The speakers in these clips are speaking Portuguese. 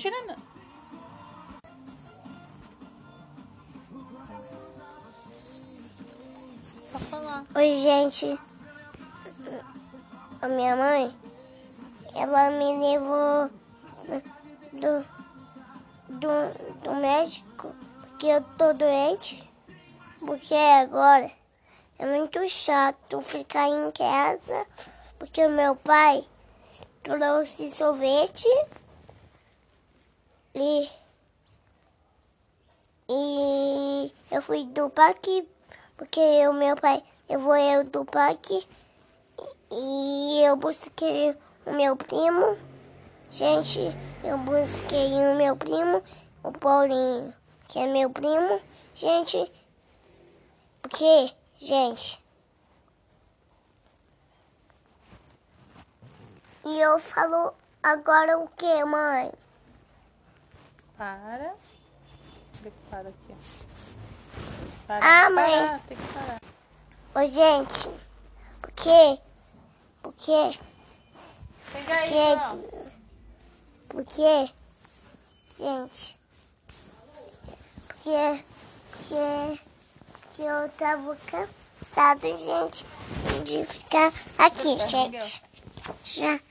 Tirando. Só falar. Oi, gente. A minha mãe, ela me levou do, do, do médico porque eu tô doente. Porque agora é muito chato ficar em casa porque o meu pai trouxe sorvete e, e eu fui do parque porque o meu pai levou eu do parque e eu busquei o meu primo. Gente, eu busquei o meu primo, o Paulinho, que é meu primo. Gente, porque, gente, e eu falo agora o que, mãe? Para. Tem que parar aqui, ó. Para. Ah, mãe. Parar, tem que parar. Ô, gente, por quê? Por quê? Pega aí. Porque, porque, gente, porque, porque, porque eu tava cansado, gente, de ficar aqui, gente. Já.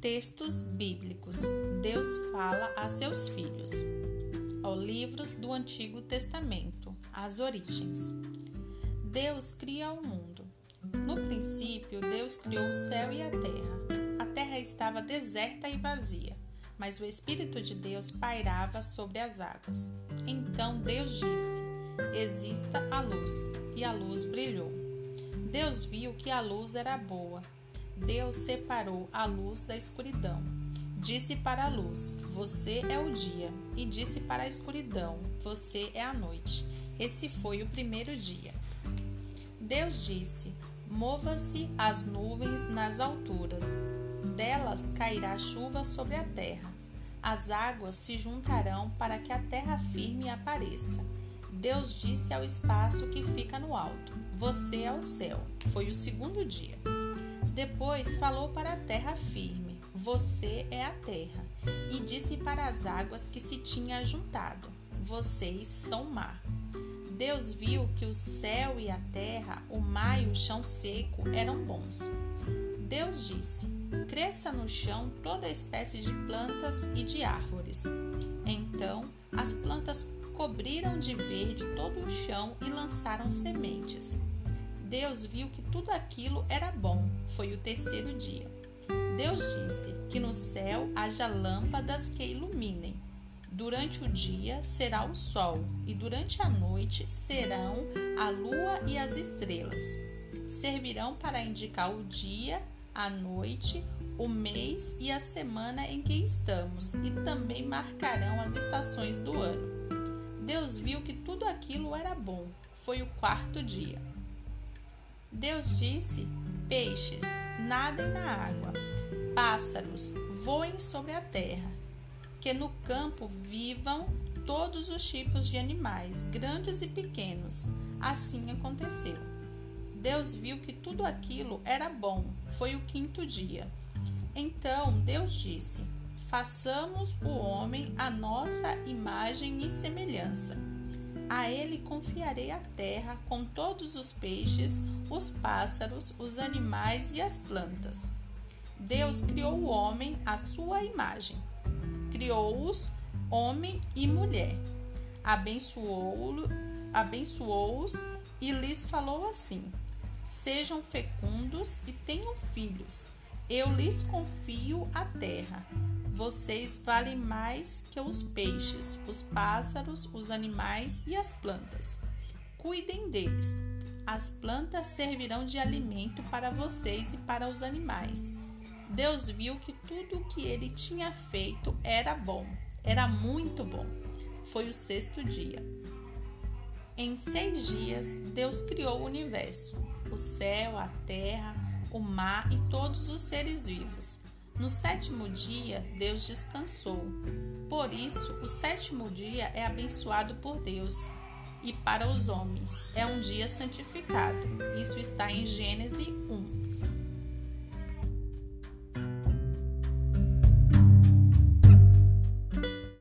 Textos bíblicos. Deus fala a seus filhos. Ó livros do Antigo Testamento. As origens. Deus cria o mundo. No princípio, Deus criou o céu e a terra. A terra estava deserta e vazia, mas o Espírito de Deus pairava sobre as águas. Então Deus disse: Exista a luz, e a luz brilhou. Deus viu que a luz era boa. Deus separou a luz da escuridão. Disse para a luz: Você é o dia. E disse para a escuridão: Você é a noite. Esse foi o primeiro dia. Deus disse: Mova-se as nuvens nas alturas. Delas cairá chuva sobre a terra. As águas se juntarão para que a terra firme apareça. Deus disse ao espaço que fica no alto: Você é o céu. Foi o segundo dia. Depois falou para a terra firme: Você é a terra. E disse para as águas que se tinha juntado: Vocês são mar. Deus viu que o céu e a terra, o mar e o chão seco eram bons. Deus disse: Cresça no chão toda espécie de plantas e de árvores. Então as plantas cobriram de verde todo o chão e lançaram sementes. Deus viu que tudo aquilo era bom. Foi o terceiro dia. Deus disse que no céu haja lâmpadas que iluminem. Durante o dia será o sol, e durante a noite serão a lua e as estrelas. Servirão para indicar o dia, a noite, o mês e a semana em que estamos, e também marcarão as estações do ano. Deus viu que tudo aquilo era bom. Foi o quarto dia. Deus disse: Peixes, nadem na água, pássaros, voem sobre a terra, que no campo vivam todos os tipos de animais, grandes e pequenos. Assim aconteceu. Deus viu que tudo aquilo era bom. Foi o quinto dia. Então Deus disse: Façamos o homem a nossa imagem e semelhança. A ele confiarei a terra com todos os peixes, os pássaros, os animais e as plantas. Deus criou o homem à sua imagem. Criou-os homem e mulher. Abençoou-os abençoou e lhes falou assim: Sejam fecundos e tenham filhos. Eu lhes confio a terra. Vocês valem mais que os peixes, os pássaros, os animais e as plantas. Cuidem deles. As plantas servirão de alimento para vocês e para os animais. Deus viu que tudo o que ele tinha feito era bom, era muito bom. Foi o sexto dia. Em seis dias, Deus criou o universo, o céu, a terra, o mar e todos os seres vivos. No sétimo dia, Deus descansou. Por isso, o sétimo dia é abençoado por Deus. e para os homens é um dia santificado. Isso está em Gênesis 1.